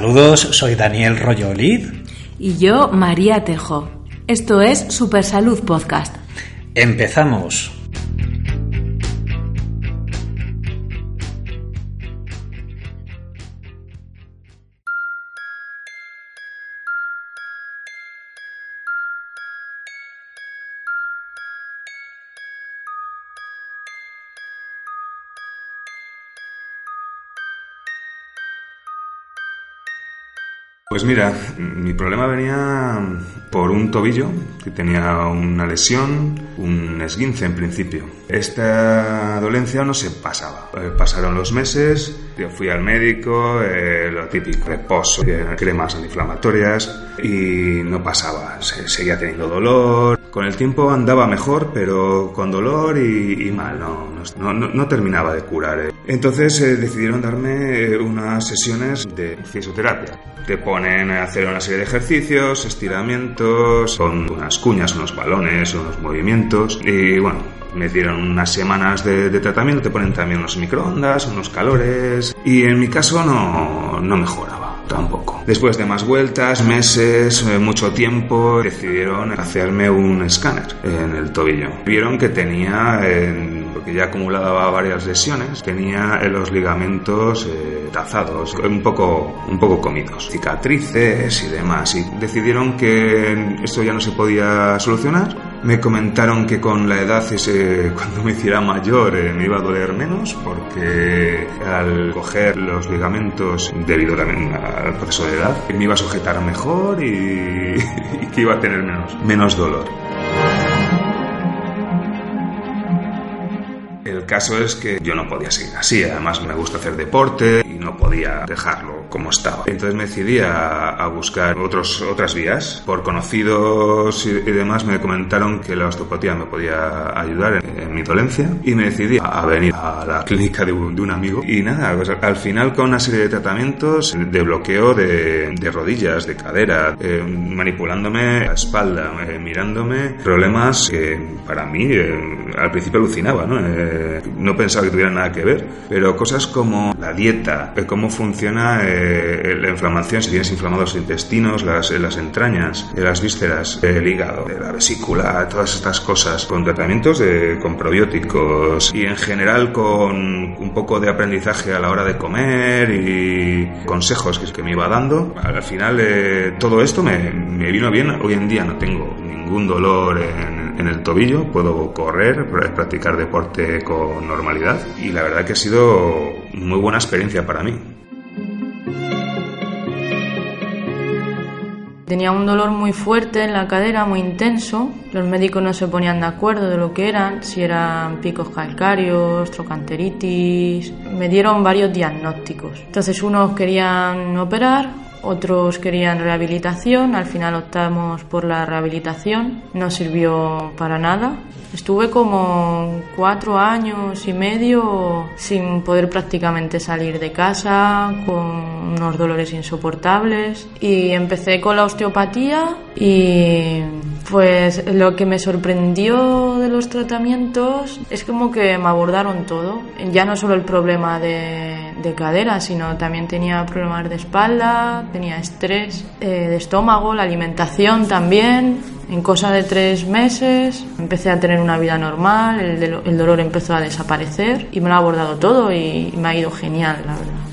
Saludos, soy Daniel Rollolid. Y yo, María Tejo. Esto es Supersalud Podcast. Empezamos. Pues mira, mi problema venía por un tobillo que tenía una lesión, un esguince en principio. Esta dolencia no se pasaba. Eh, pasaron los meses, yo fui al médico, eh, lo típico, reposo, cremas antiinflamatorias y no pasaba. seguía teniendo dolor. Con el tiempo andaba mejor, pero con dolor y, mal, no, no, terminaba de curar. Eh. Entonces decidieron darme unas sesiones de fisioterapia te ponen a hacer una serie de ejercicios, estiramientos, con unas cuñas, unos balones, unos movimientos. Y bueno, me dieron unas semanas de, tratamiento, te ponen también unos microondas, unos calores. Y en mi caso no, no mejoraba tampoco. Después de más vueltas, meses, eh, mucho tiempo, decidieron hacerme un escáner en el tobillo. Vieron que tenía, porque ya acumulaba varias lesiones, tenía los ligamentos eh, tazados, un poco, un poco comidos, cicatrices y demás. Y decidieron que esto ya no se podía solucionar. Me comentaron que con la edad, ese, cuando me hiciera mayor, eh, me iba a doler menos, porque al coger los ligamentos, debido también al proceso de edad, me iba a sujetar mejor y, y que iba a tener menos, menos dolor. El caso es que yo no podía seguir así, además me gusta hacer deporte no podía dejarlo como estaba. Entonces me decidí a, buscar otros, otras vías. Por conocidos y, demás me comentaron que la osteopatía me podía ayudar en, mi dolencia y me decidí a, venir a la clínica de un, amigo. Y nada, pues al final con una serie de tratamientos de bloqueo de, rodillas, de cadera, eh, manipulándome la espalda, eh, mirándome, problemas que para mí eh, al principio alucinaba, ¿no? no pensaba que tuvieran nada que ver, pero cosas como la dieta, cómo funciona eh, la inflamación, si tienes inflamados los intestinos, las, las entrañas, las vísceras, el hígado, la vesícula, todas estas cosas, con tratamientos de, con probióticos y en general con un poco de aprendizaje a la hora de comer y consejos que, que me iba dando. Al final eh, todo esto me, me vino bien. Hoy en día no tengo ningún dolor en, en el tobillo, puedo correr, practicar deporte con normalidad y la verdad que ha sido muy buena experiencia para mí. Tenía un dolor muy fuerte en la cadera, muy intenso. Los médicos no se ponían de acuerdo de lo que eran, si eran picos calcáreos, trocanteritis. Me dieron varios diagnósticos. Entonces unos querían operar, otros querían rehabilitación, al final optamos por la rehabilitación, no sirvió para nada. Estuve como cuatro años y medio sin poder prácticamente salir de casa, con unos dolores insoportables y empecé con la osteopatía y pues lo que me sorprendió de los tratamientos es como que me abordaron todo, ya no solo el problema de, de cadera, sino también tenía problemas de espalda, tenía estrés eh, de estómago, la alimentación también. En cosa de tres meses empecé a tener una vida normal, el, el dolor empezó a desaparecer y me lo ha abordado todo y me ha ido genial, la verdad.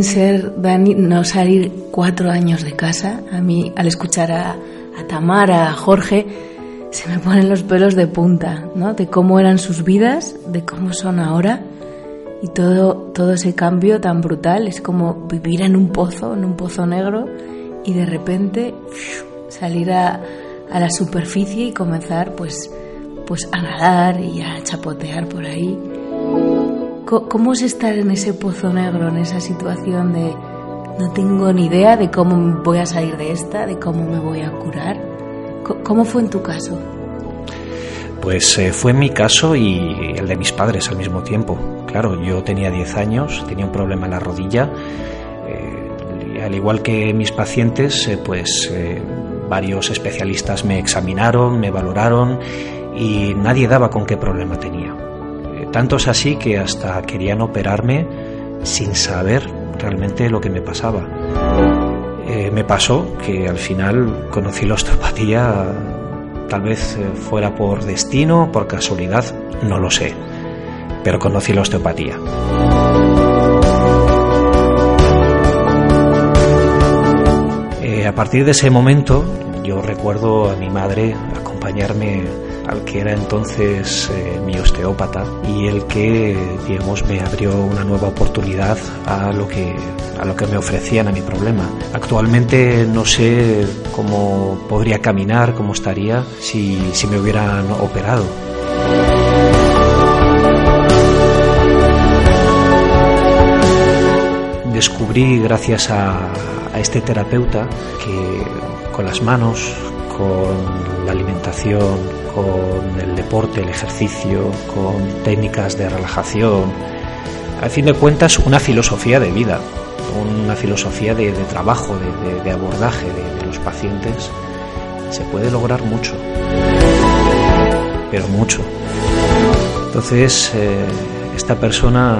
Pueden ser, Dani, no salir cuatro años de casa. A mí, al escuchar a, Tamara, a Jorge, se me ponen los pelos de punta, ¿no? De cómo eran sus vidas, de cómo son ahora. Y todo, todo ese cambio tan brutal es como vivir en un pozo, en un pozo negro, y de repente salir a, a la superficie y comenzar pues, pues a nadar y a chapotear por ahí. ¿Cómo es estar en ese pozo negro, en esa situación de no tengo ni idea de cómo voy a salir de esta, de cómo me voy a curar? ¿Cómo fue en tu caso? Pues eh, fue mi caso y el de mis padres al mismo tiempo. Claro, yo tenía 10 años, tenía un problema en la rodilla. Eh, al igual que mis pacientes, eh, pues varios especialistas me examinaron, me valoraron y nadie daba con qué problema tenía. Tanto es así que hasta querían operarme sin saber realmente lo que me pasaba. me pasó que al final conocí la osteopatía Tal vez eh, fuera por destino, por casualidad, no lo sé, pero conocí la osteopatía. Eh, a partir de ese momento, yo recuerdo a mi madre acompañarme al que era entonces eh, mi osteópata y el que, digamos, me abrió una nueva oportunidad a lo que a lo que me ofrecían a mi problema. Actualmente no sé cómo podría caminar, cómo estaría si, si me hubieran operado. Descubrí gracias a, a este terapeuta que con las manos, con la alimentación, con el deporte, el ejercicio, con técnicas de relajación, al fin de cuentas una filosofía de vida, una filosofía de, trabajo, de, abordaje de, los pacientes, se puede lograr mucho, pero mucho. Entonces, eh, esta persona,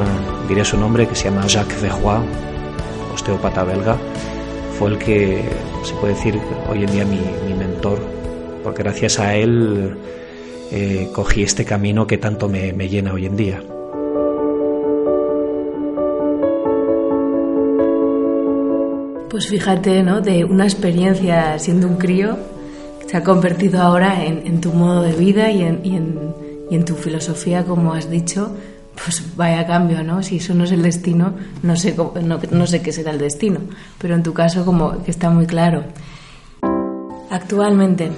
diré su nombre, que se llama Jacques Verroy, osteópata belga, fue el que, se puede decir, hoy en día mi, mentor, porque gracias a él eh, cogí este camino que tanto me llena hoy en día. Pues fíjate, ¿no? De una experiencia siendo un crío, se ha convertido ahora en, tu modo de vida y en, tu filosofía, como has dicho, pues vaya cambio, ¿no? Si eso no es el destino, no sé, no, sé qué será el destino, pero en tu caso como que está muy claro. Actualmente,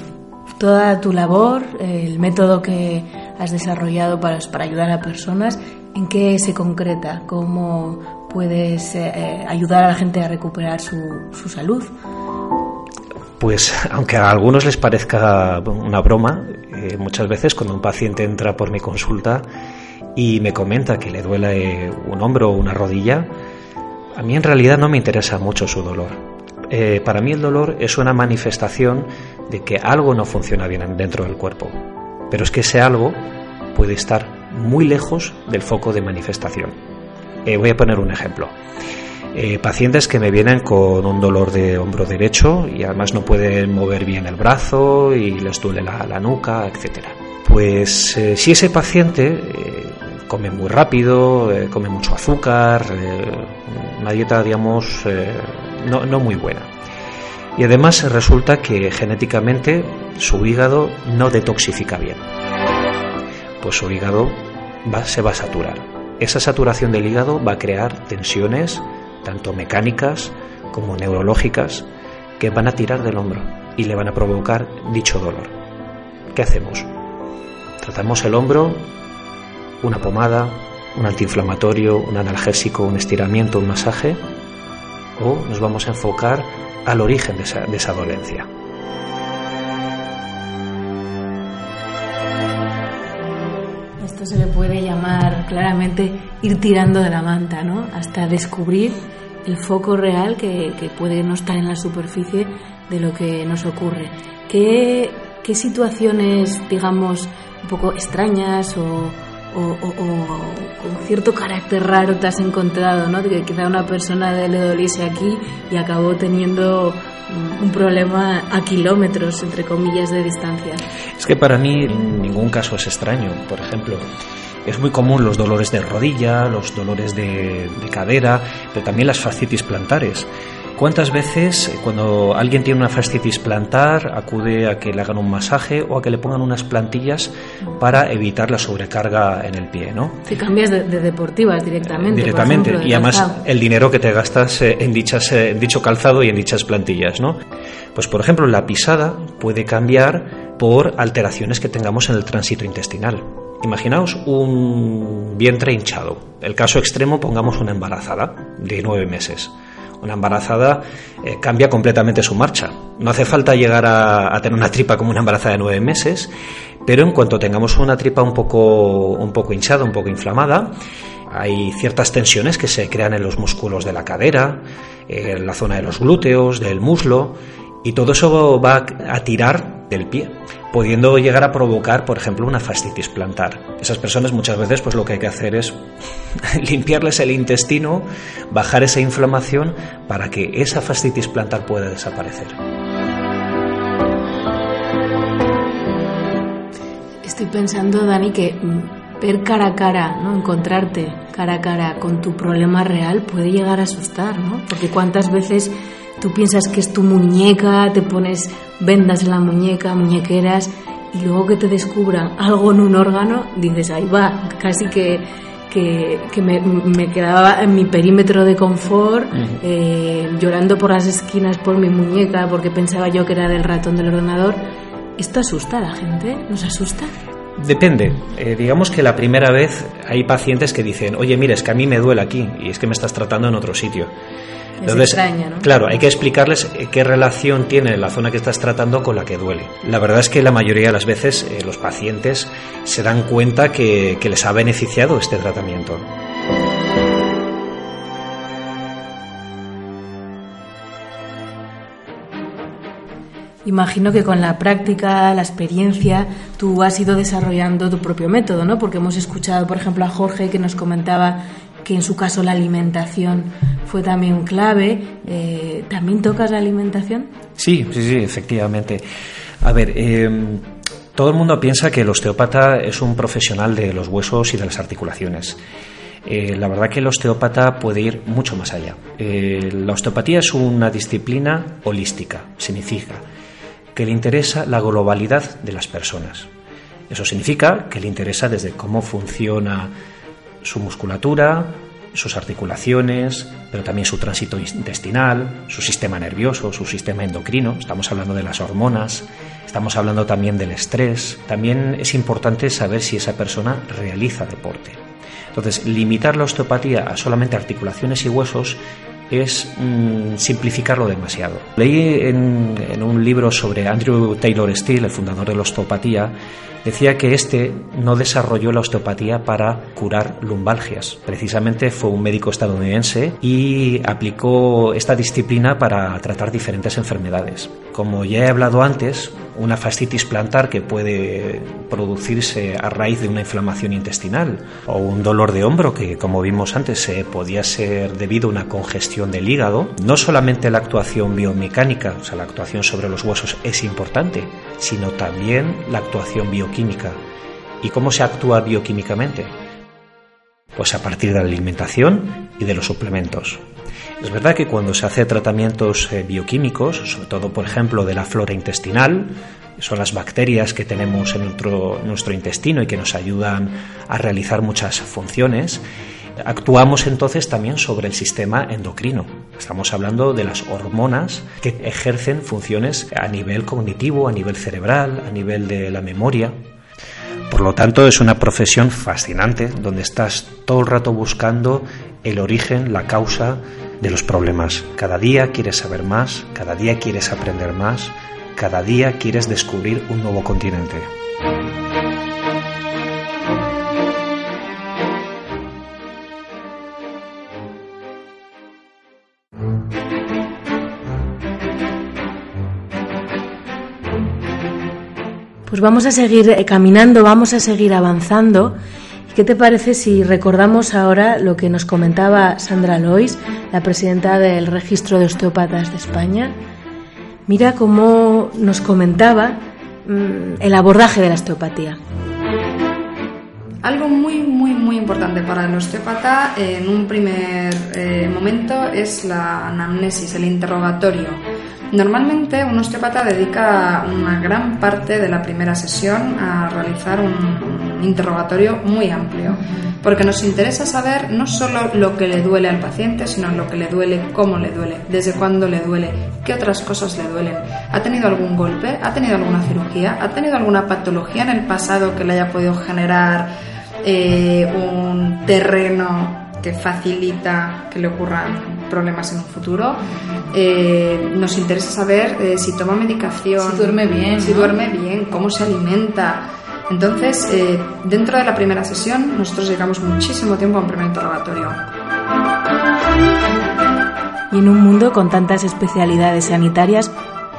toda tu labor, el método que has desarrollado para, para ayudar a personas, ¿en qué se concreta? ¿Cómo, puedes eh, eh, ayudar a la gente a recuperar su, su salud? Pues aunque a algunos les parezca una broma, eh, muchas veces cuando un paciente entra por mi consulta y me comenta que le duele un hombro o una rodilla, a mí en realidad no me interesa mucho su dolor. para mí el dolor es una manifestación de que algo no funciona bien dentro del cuerpo, pero es que ese algo puede estar muy lejos del foco de manifestación. Eh, voy a poner un ejemplo. Eh, pacientes que me vienen con un dolor de hombro derecho y además no pueden mover bien el brazo y les duele la, nuca, etc. Pues eh, si ese paciente come muy rápido, come mucho azúcar, una dieta, digamos, no, no muy buena. Y además resulta que genéticamente su hígado no detoxifica bien. Pues su hígado va, se va a saturar esa saturación del hígado va a crear tensiones, tanto mecánicas como neurológicas, que van a tirar del hombro y le van a provocar dicho dolor. ¿Qué hacemos? Tratamos el hombro, una pomada, un antiinflamatorio, un analgésico, un estiramiento, un masaje, o nos vamos a enfocar al origen de esa, de esa dolencia. se le puede llamar claramente ir tirando de la manta, ¿no? Hasta descubrir el foco real que, puede no estar en la superficie de lo que nos ocurre. ¿Qué, qué situaciones, digamos, un poco extrañas o, con cierto carácter raro te has encontrado, ¿no? Que quizá una persona le doliese aquí y acabó teniendo un problema a kilómetros, entre comillas, de distancia. Es que para mí ningún caso es extraño. Por ejemplo, es muy común los dolores de rodilla, los dolores de, de cadera, pero también las fascitis plantares. ¿Cuántas veces eh, cuando alguien tiene una fascitis plantar acude a que le hagan un masaje o a que le pongan unas plantillas para evitar la sobrecarga en el pie, ¿no? Si cambias de, deportivas directamente. Directamente y además el dinero que te gastas eh, en dichas eh, en dicho calzado y en dichas plantillas, ¿no? Pues por ejemplo la pisada puede cambiar por alteraciones que tengamos en el tránsito intestinal. Imaginaos un vientre hinchado. El caso extremo pongamos una embarazada de nueve meses una embarazada eh, cambia completamente su marcha. No hace falta llegar a, tener una tripa como una embarazada de nueve meses, Pero en cuanto tengamos una tripa un poco, un poco hinchada, un poco inflamada, hay ciertas tensiones que se crean en los músculos de la cadera, en la zona de los glúteos, del muslo, y todo eso va a tirar del pie, pudiendo llegar a provocar, por ejemplo, una fascitis plantar. Esas personas muchas veces pues lo que hay que hacer es limpiarles el intestino, bajar esa inflamación para que esa fascitis plantar pueda desaparecer. Estoy pensando, Dani, que ver cara a cara, ¿no? Encontrarte cara a cara con tu problema real puede llegar a asustar, ¿no? Porque cuántas veces tú piensas que es tu muñeca, te pones vendas en la muñeca, muñequeras, y luego que te descubran algo en un órgano, dices, ahí va, casi que, que, me, quedaba en mi perímetro de confort, eh, llorando por las esquinas por mi muñeca, porque pensaba yo que era del ratón del ordenador. ¿Esto asusta a la gente? ¿Nos asusta? Depende. Eh, digamos que la primera vez hay pacientes que dicen, oye, mira, es que a mí me duele aquí y es que me estás tratando en otro sitio. Entonces, ¿no? claro, hay que explicarles eh, qué relación tiene la zona que estás tratando con la que duele. La verdad es que la mayoría de las veces eh, los pacientes se dan cuenta que, que les ha beneficiado este tratamiento. Imagino que con la práctica, la experiencia, tú has ido desarrollando tu propio método, ¿no? Porque hemos escuchado, por ejemplo, a Jorge que nos comentaba que en su caso la alimentación fue también clave. Eh, ¿También tocas la alimentación? Sí, sí, sí, efectivamente. A ver, em, todo el mundo piensa que el osteópata es un profesional de los huesos y de las articulaciones. Eh, la verdad que el osteópata puede ir mucho más allá. Eh, la osteopatía es una disciplina holística, significa que le interesa la globalidad de las personas. Eso significa que le interesa desde cómo funciona su musculatura, sus articulaciones, pero también su tránsito intestinal, su sistema nervioso, su sistema endocrino, estamos hablando de las hormonas, estamos hablando también del estrés. También es importante saber si esa persona realiza deporte. Entonces, limitar la osteopatía a solamente articulaciones y huesos es mm, simplificarlo demasiado. Leí en, un libro sobre Andrew Taylor Steele, el fundador de la osteopatía, decía que este no desarrolló la osteopatía para curar lumbalgias. Precisamente fue un médico estadounidense y aplicó esta disciplina para tratar diferentes enfermedades. Como ya he hablado antes, una fascitis plantar que puede producirse a raíz de una inflamación intestinal o un dolor de hombro que, como vimos antes, podía ser debido a una congestión del hígado. No solamente la actuación biomecánica, o sea, la actuación sobre los huesos es importante, sino también la actuación bioquímica. ¿Y cómo se actúa bioquímicamente? Pues a partir de la alimentación y de los suplementos. Es verdad que cuando se hace tratamientos eh, bioquímicos, sobre todo por ejemplo de la flora intestinal, son las bacterias que tenemos en nuestro, nuestro intestino y que nos ayudan a realizar muchas funciones, actuamos entonces también sobre el sistema endocrino. Estamos hablando de las hormonas que ejercen funciones a nivel cognitivo, a nivel cerebral, a nivel de la memoria. Por lo tanto, es una profesión fascinante donde estás todo el rato buscando el origen, la causa de los problemas. Cada día quieres saber más, cada día quieres aprender más, cada día quieres descubrir un nuevo continente. Pues vamos a seguir eh, caminando, vamos a seguir avanzando ¿Qué te parece si recordamos ahora lo que nos comentaba Sandra Lois, la presidenta del Registro de Osteópatas de España? Mira cómo nos comentaba mm, el abordaje de la osteopatía. Algo muy, muy, muy importante para el osteópata en un primer eh, momento es la anamnesis, el interrogatorio. Normalmente un osteópata dedica una gran parte de la primera sesión a realizar un, interrogatorio muy amplio, porque nos interesa saber no solo lo que le duele al paciente, sino lo que le duele, cómo le duele, desde cuándo le duele, qué otras cosas le duelen. ¿Ha tenido algún golpe? ¿Ha tenido alguna cirugía? ¿Ha tenido alguna patología en el pasado que le haya podido generar eh, un terreno que facilita que le ocurran problemas en un futuro. Eh, nos interesa saber eh, si toma medicación, si duerme bien, si duerme bien, cómo se alimenta. Entonces, eh, dentro de la primera sesión, nosotros llegamos muchísimo tiempo a un primer interrogatorio. Y en un mundo con tantas especialidades sanitarias,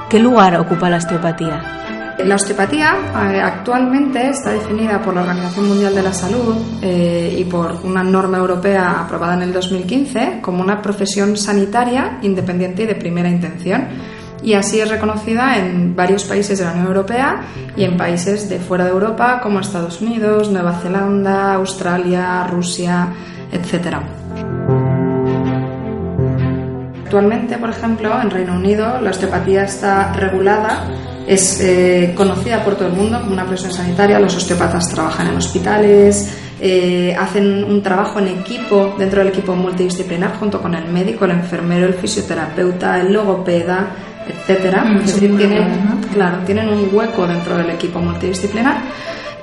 ¿qué lugar ocupa la osteopatía? La osteopatía eh, actualmente está definida por la Organización Mundial de la Salud eh, y por una norma europea aprobada en el 2015 como una profesión sanitaria independiente y de primera intención. Y así es reconocida en varios países de la Unión Europea y en países de fuera de Europa como Estados Unidos, Nueva Zelanda, Australia, Rusia, etc. Actualmente, por ejemplo, en Reino Unido la osteopatía está regulada es eh, conocida por todo el mundo como una profesión sanitaria. Los osteópatas trabajan en hospitales, eh, hacen un trabajo en equipo, dentro del equipo multidisciplinar, junto con el médico, el enfermero, el fisioterapeuta, el logopeda, etcétera. Mm, es decir, tienen, claro, tienen un hueco dentro del equipo multidisciplinar.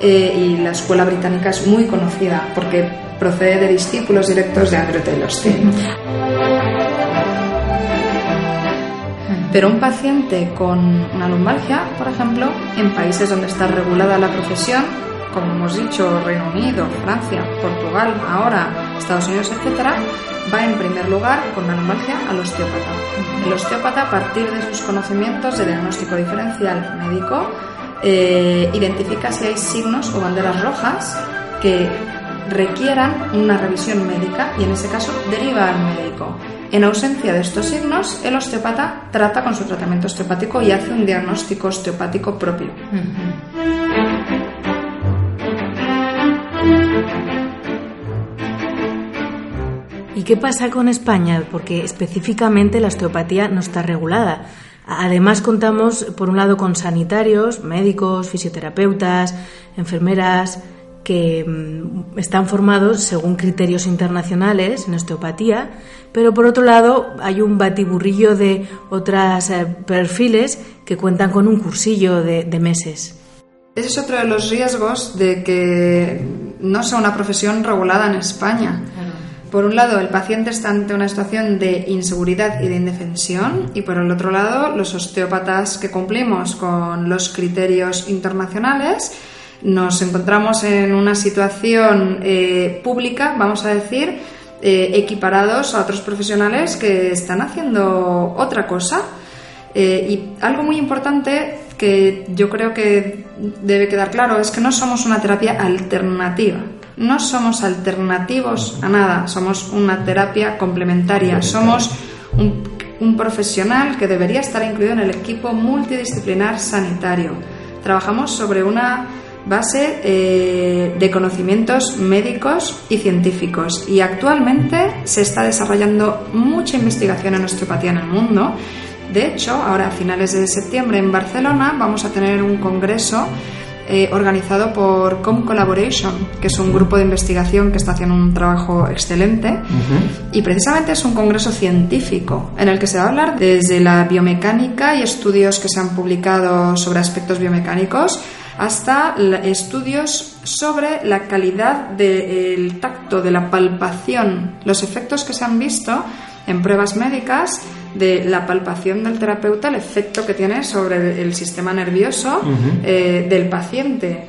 Eh, y la escuela británica es muy conocida porque procede de discípulos directos de Andrew Taylor. Pero un paciente con una lumbalgia, por ejemplo, en países donde está regulada la profesión, como hemos dicho, Reino Unido, Francia, Portugal, ahora Estados Unidos, etc., va en primer lugar con una lumbalgia al osteópata. El osteópata, a partir de sus conocimientos de diagnóstico diferencial médico, eh, identifica si hay signos o banderas rojas que requieran una revisión médica y en ese caso deriva al médico. En ausencia de estos signos, el osteópata trata con su tratamiento osteopático y hace un diagnóstico osteopático propio. ¿Y qué pasa con España? Porque específicamente la osteopatía no está regulada. Además contamos, por un lado, con sanitarios, médicos, fisioterapeutas, enfermeras, que mm, están formados según criterios internacionales en osteopatía, pero por otro lado hay un batiburrillo de otros eh, perfiles que cuentan con un cursillo de, meses. Ese es otro de los riesgos de que no sea una profesión regulada en España. Por un lado, el paciente está ante una situación de inseguridad y de indefensión, y por el otro lado, los osteópatas que cumplimos con los criterios internacionales nos encontramos en una situación eh, pública, vamos a decir, eh, equiparados a otros profesionales que están haciendo otra cosa. Eh, y algo muy importante que yo creo que debe quedar claro es que no somos una terapia alternativa. No somos alternativos a nada, somos una terapia complementaria, somos un profesional que debería estar incluido en el equipo multidisciplinar sanitario. Trabajamos sobre una base eh, de conocimientos médicos y científicos. Y actualmente se está desarrollando mucha investigación en osteopatía en el mundo. De hecho, ahora a finales de septiembre en Barcelona vamos a tener un congreso eh, organizado por Com Collaboration, que es un grupo de investigación que está haciendo un trabajo excelente. Y precisamente es un congreso científico en el que se va a hablar desde la biomecánica y estudios que se han publicado sobre aspectos biomecánicos hasta estudios sobre la calidad del tacto, de la palpación, los efectos que se han visto en pruebas médicas de la palpación del terapeuta, el efecto que tiene sobre el sistema nervioso eh, del paciente.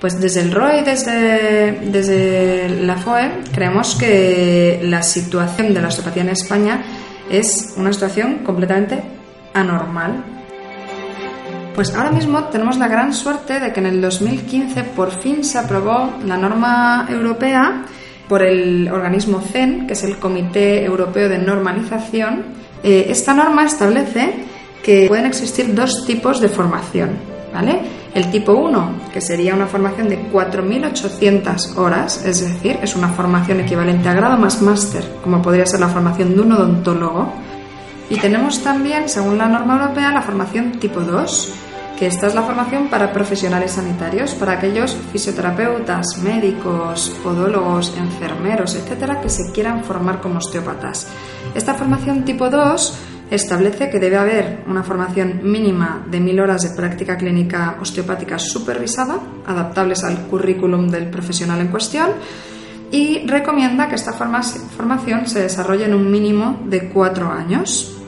Pues desde el ROE desde, desde la FOE creemos que la situación de la osteopatía en España es una situación completamente anormal. Pues ahora mismo tenemos la gran suerte de que en el 2015 por fin se aprobó la norma europea por el organismo CEN, que es el Comité Europeo de Normalización. Eh, esta norma establece que pueden existir dos tipos de formación, ¿vale? El tipo 1, que sería una formación de 4.800 horas, es decir, es una formación equivalente a grado más máster, como podría ser la formación de un odontólogo. Y tenemos también, según la norma europea, la formación tipo 2, que esta es la formación para profesionales sanitarios, para aquellos fisioterapeutas, médicos, podólogos, enfermeros, etcétera, que se quieran formar como osteópatas. Esta formación tipo 2 establece que debe haber una formación mínima de mil horas de práctica clínica osteopática supervisada, adaptables al currículum del profesional en cuestión, y recomienda que esta formación se desarrolle en un mínimo de cuatro años.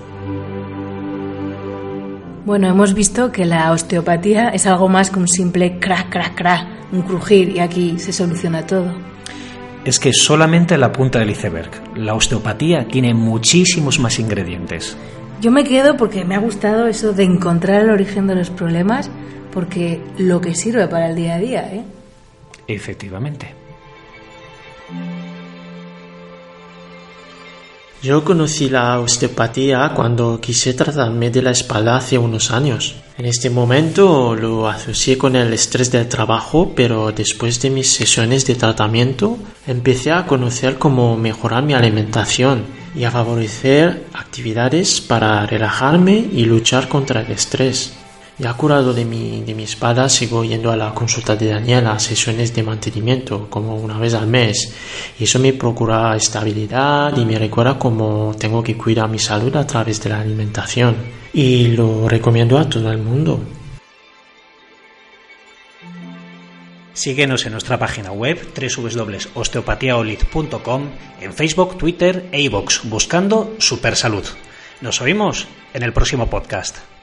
Bueno, hemos visto que la osteopatía es algo más que un simple crack, crack, crack, un crujir y aquí se soluciona todo. Es que solamente la punta del iceberg. La osteopatía tiene muchísimos más ingredientes. Yo me quedo porque me ha gustado eso de encontrar el origen de los problemas, porque lo que sirve para el día a día, ¿eh? Efectivamente. Yo conocí la osteopatía cuando quise tratarme de la espalda hace unos años. En este momento lo asocié con el estrés del trabajo, pero después de mis sesiones de tratamiento empecé a conocer cómo mejorar mi alimentación y a favorecer actividades para relajarme y luchar contra el estrés. Ya curado de mi, de mi espada, sigo yendo a la consulta de Daniela a sesiones de mantenimiento, como una vez al mes. Y eso me procura estabilidad y me recuerda cómo tengo que cuidar mi salud a través de la alimentación. Y lo recomiendo a todo el mundo. Síguenos en nuestra página web www.osteopatiaolid.com, en Facebook, Twitter e iVoox, buscando Supersalud. Nos oímos en el próximo podcast.